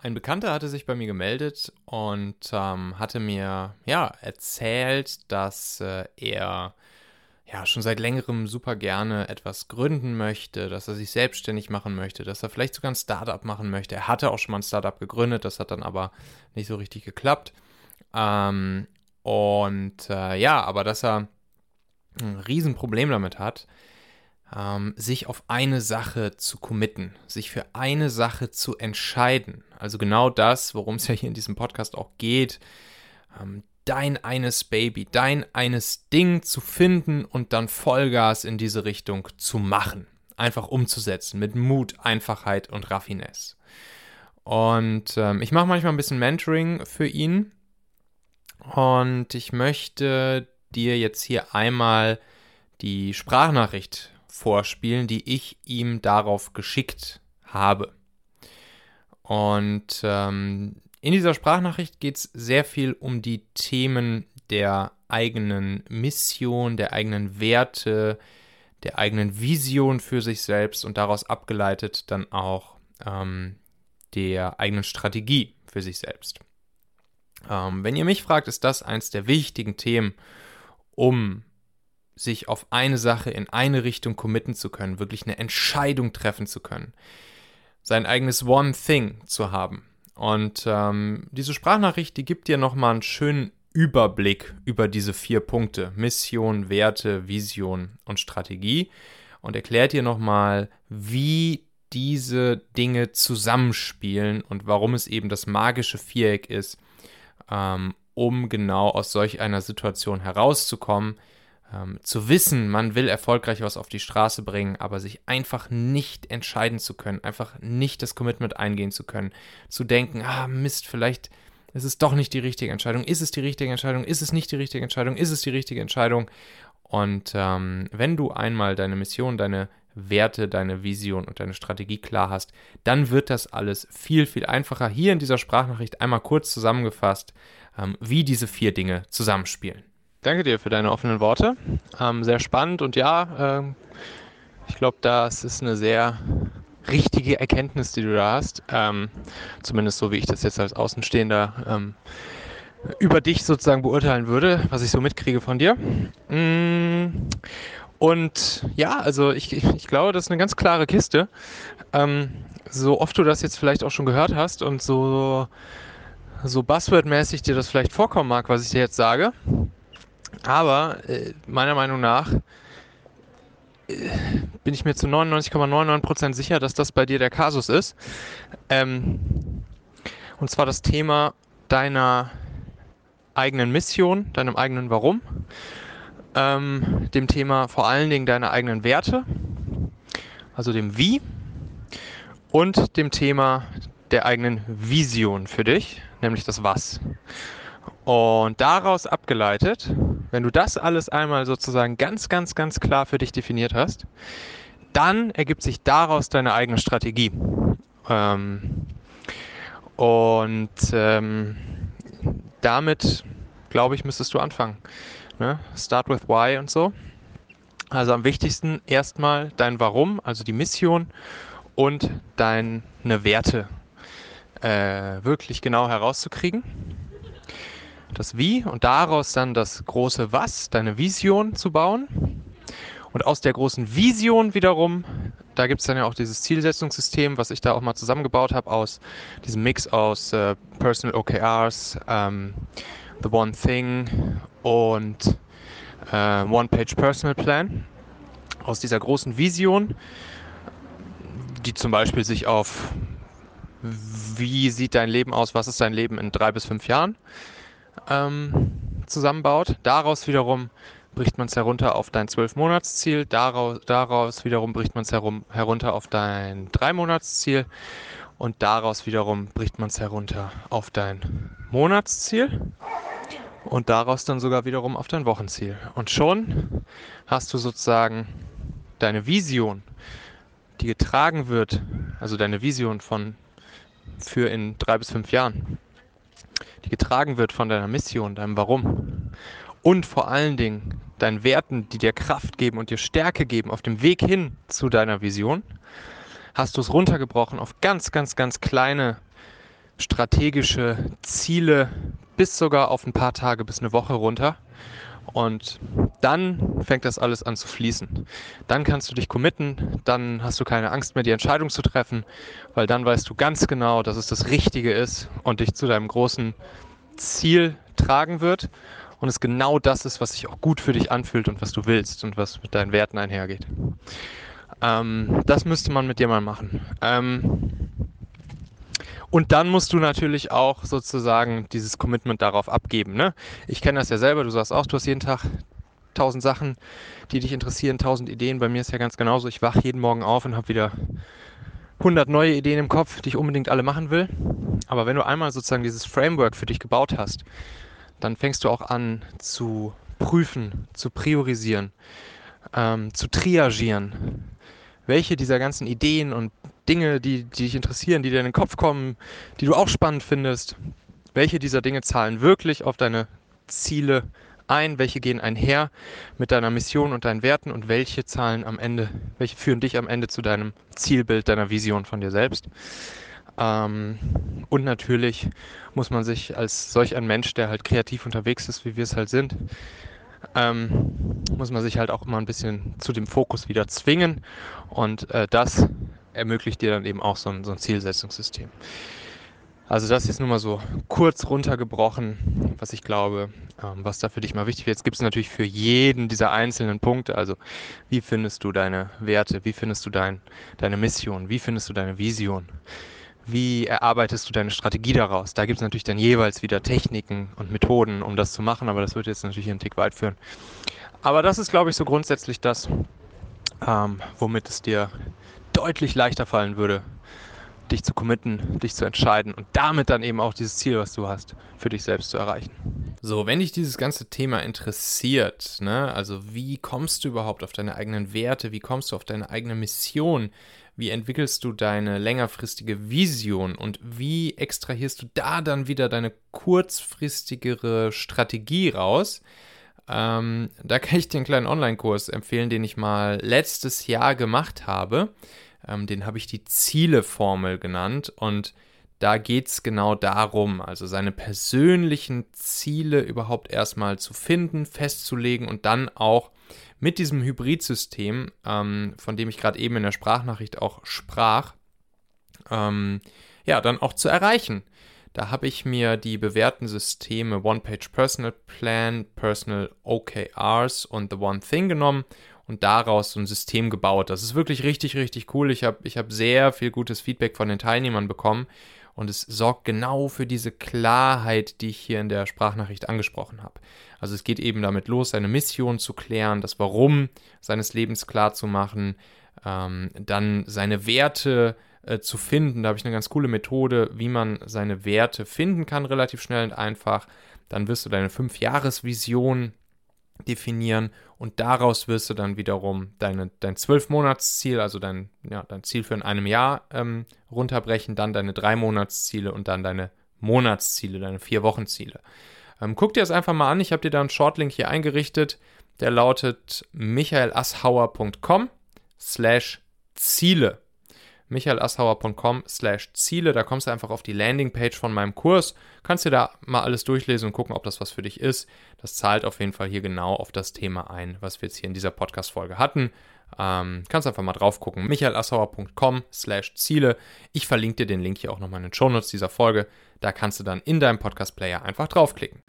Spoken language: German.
Ein Bekannter hatte sich bei mir gemeldet und ähm, hatte mir ja erzählt, dass äh, er ja schon seit längerem super gerne etwas gründen möchte, dass er sich selbstständig machen möchte, dass er vielleicht sogar ein Startup machen möchte. Er hatte auch schon mal ein Startup gegründet, das hat dann aber nicht so richtig geklappt. Ähm, und äh, ja, aber dass er ein Riesenproblem damit hat, ähm, sich auf eine Sache zu committen, sich für eine Sache zu entscheiden. Also genau das, worum es ja hier in diesem Podcast auch geht. Ähm, dein eines Baby, dein eines Ding zu finden und dann Vollgas in diese Richtung zu machen. Einfach umzusetzen mit Mut, Einfachheit und Raffinesse. Und ähm, ich mache manchmal ein bisschen Mentoring für ihn. Und ich möchte dir jetzt hier einmal die Sprachnachricht vorspielen, die ich ihm darauf geschickt habe. Und ähm, in dieser Sprachnachricht geht es sehr viel um die Themen der eigenen Mission, der eigenen Werte, der eigenen Vision für sich selbst und daraus abgeleitet dann auch ähm, der eigenen Strategie für sich selbst. Ähm, wenn ihr mich fragt, ist das eins der wichtigen Themen, um sich auf eine Sache in eine Richtung committen zu können, wirklich eine Entscheidung treffen zu können, sein eigenes One Thing zu haben. Und ähm, diese Sprachnachricht, die gibt dir nochmal einen schönen Überblick über diese vier Punkte: Mission, Werte, Vision und Strategie und erklärt dir nochmal, wie diese Dinge zusammenspielen und warum es eben das magische Viereck ist, ähm, um genau aus solch einer Situation herauszukommen, ähm, zu wissen, man will erfolgreich was auf die Straße bringen, aber sich einfach nicht entscheiden zu können, einfach nicht das Commitment eingehen zu können, zu denken, ah Mist, vielleicht ist es doch nicht die richtige Entscheidung, ist es die richtige Entscheidung, ist es nicht die richtige Entscheidung, ist es die richtige Entscheidung. Und ähm, wenn du einmal deine Mission, deine Werte, deine Vision und deine Strategie klar hast, dann wird das alles viel, viel einfacher. Hier in dieser Sprachnachricht einmal kurz zusammengefasst, ähm, wie diese vier Dinge zusammenspielen. Danke dir für deine offenen Worte. Ähm, sehr spannend und ja, ähm, ich glaube, das ist eine sehr richtige Erkenntnis, die du da hast. Ähm, zumindest so, wie ich das jetzt als Außenstehender ähm, über dich sozusagen beurteilen würde, was ich so mitkriege von dir. Mm, und ja, also ich, ich, glaube, das ist eine ganz klare Kiste. Ähm, so oft du das jetzt vielleicht auch schon gehört hast und so, so Buzzword-mäßig dir das vielleicht vorkommen mag, was ich dir jetzt sage, aber äh, meiner Meinung nach äh, bin ich mir zu 99,99% sicher, dass das bei dir der Kasus ist. Ähm, und zwar das Thema deiner eigenen Mission, deinem eigenen Warum, ähm, dem Thema vor allen Dingen deiner eigenen Werte, also dem Wie und dem Thema der eigenen Vision für dich, nämlich das Was. Und daraus abgeleitet, wenn du das alles einmal sozusagen ganz, ganz, ganz klar für dich definiert hast, dann ergibt sich daraus deine eigene Strategie. Ähm, und ähm, damit, glaube ich, müsstest du anfangen. Ne? Start with why und so. Also am wichtigsten erstmal dein Warum, also die Mission und deine Werte äh, wirklich genau herauszukriegen das Wie und daraus dann das große Was, deine Vision zu bauen. Und aus der großen Vision wiederum, da gibt es dann ja auch dieses Zielsetzungssystem, was ich da auch mal zusammengebaut habe, aus diesem Mix aus äh, Personal OKRs, ähm, The One Thing und äh, One-Page Personal Plan. Aus dieser großen Vision, die zum Beispiel sich auf wie sieht dein Leben aus, was ist dein Leben in drei bis fünf Jahren ähm, zusammenbaut. Daraus wiederum bricht man es herunter auf dein 12-Monats-Ziel, daraus, daraus wiederum bricht man es herunter auf dein 3-Monats-Ziel und daraus wiederum bricht man es herunter auf dein Monatsziel und daraus dann sogar wiederum auf dein Wochenziel. Und schon hast du sozusagen deine Vision, die getragen wird, also deine Vision von für in drei bis fünf Jahren, die getragen wird von deiner Mission, deinem Warum und vor allen Dingen deinen Werten, die dir Kraft geben und dir Stärke geben auf dem Weg hin zu deiner Vision, hast du es runtergebrochen auf ganz, ganz, ganz kleine strategische Ziele bis sogar auf ein paar Tage bis eine Woche runter. Und dann fängt das alles an zu fließen. Dann kannst du dich committen, dann hast du keine Angst mehr, die Entscheidung zu treffen, weil dann weißt du ganz genau, dass es das Richtige ist und dich zu deinem großen Ziel tragen wird und es genau das ist, was sich auch gut für dich anfühlt und was du willst und was mit deinen Werten einhergeht. Ähm, das müsste man mit dir mal machen. Ähm, und dann musst du natürlich auch sozusagen dieses Commitment darauf abgeben. Ne? Ich kenne das ja selber, du sagst auch, du hast jeden Tag tausend Sachen, die dich interessieren, tausend Ideen. Bei mir ist ja ganz genauso. Ich wache jeden Morgen auf und habe wieder 100 neue Ideen im Kopf, die ich unbedingt alle machen will. Aber wenn du einmal sozusagen dieses Framework für dich gebaut hast, dann fängst du auch an zu prüfen, zu priorisieren, ähm, zu triagieren. Welche dieser ganzen Ideen und Dinge, die, die dich interessieren, die dir in den Kopf kommen, die du auch spannend findest, welche dieser Dinge zahlen wirklich auf deine Ziele ein, welche gehen einher mit deiner Mission und deinen Werten und welche zahlen am Ende, welche führen dich am Ende zu deinem Zielbild, deiner Vision von dir selbst. Ähm, und natürlich muss man sich als solch ein Mensch, der halt kreativ unterwegs ist, wie wir es halt sind, ähm, muss man sich halt auch immer ein bisschen zu dem Fokus wieder zwingen. Und äh, das ermöglicht dir dann eben auch so ein, so ein Zielsetzungssystem. Also das ist nur mal so kurz runtergebrochen, was ich glaube, ähm, was da für dich mal wichtig wird. Jetzt gibt es natürlich für jeden dieser einzelnen Punkte, also wie findest du deine Werte, wie findest du dein, deine Mission, wie findest du deine Vision, wie erarbeitest du deine Strategie daraus? Da gibt es natürlich dann jeweils wieder Techniken und Methoden, um das zu machen, aber das wird jetzt natürlich einen Tick weit führen. Aber das ist, glaube ich, so grundsätzlich das, ähm, womit es dir deutlich leichter fallen würde, dich zu committen, dich zu entscheiden und damit dann eben auch dieses Ziel, was du hast, für dich selbst zu erreichen. So, wenn dich dieses ganze Thema interessiert, ne, also wie kommst du überhaupt auf deine eigenen Werte, wie kommst du auf deine eigene Mission, wie entwickelst du deine längerfristige Vision und wie extrahierst du da dann wieder deine kurzfristigere Strategie raus? Ähm, da kann ich dir einen kleinen Online-Kurs empfehlen, den ich mal letztes Jahr gemacht habe. Ähm, den habe ich die Zieleformel genannt und da geht es genau darum, also seine persönlichen Ziele überhaupt erstmal zu finden, festzulegen und dann auch mit diesem Hybridsystem, ähm, von dem ich gerade eben in der Sprachnachricht auch sprach, ähm, ja, dann auch zu erreichen. Da habe ich mir die bewährten Systeme One-Page Personal Plan, Personal OKRs und The One Thing genommen und daraus so ein System gebaut. Das ist wirklich richtig, richtig cool. Ich habe ich hab sehr viel gutes Feedback von den Teilnehmern bekommen und es sorgt genau für diese Klarheit, die ich hier in der Sprachnachricht angesprochen habe. Also es geht eben damit los, seine Mission zu klären, das Warum seines Lebens klar zu machen, ähm, dann seine Werte äh, zu finden. Da habe ich eine ganz coole Methode, wie man seine Werte finden kann, relativ schnell und einfach. Dann wirst du deine Fünf-Jahres-Vision definieren und daraus wirst du dann wiederum deine, dein Zwölf-Monats-Ziel, also dein, ja, dein Ziel für in einem Jahr ähm, runterbrechen, dann deine Drei-Monats-Ziele und dann deine Monatsziele, deine Vier-Wochen-Ziele. Ähm, guck dir das einfach mal an, ich habe dir da einen Shortlink hier eingerichtet, der lautet michaelasshauer.com slash Ziele michaelasshauer.com slash Ziele. Da kommst du einfach auf die Landingpage von meinem Kurs, kannst dir da mal alles durchlesen und gucken, ob das was für dich ist. Das zahlt auf jeden Fall hier genau auf das Thema ein, was wir jetzt hier in dieser Podcast-Folge hatten. Ähm, kannst einfach mal drauf gucken. michaelasshauer.com slash Ziele. Ich verlinke dir den Link hier auch nochmal in den Shownotes dieser Folge. Da kannst du dann in deinem Podcast-Player einfach draufklicken.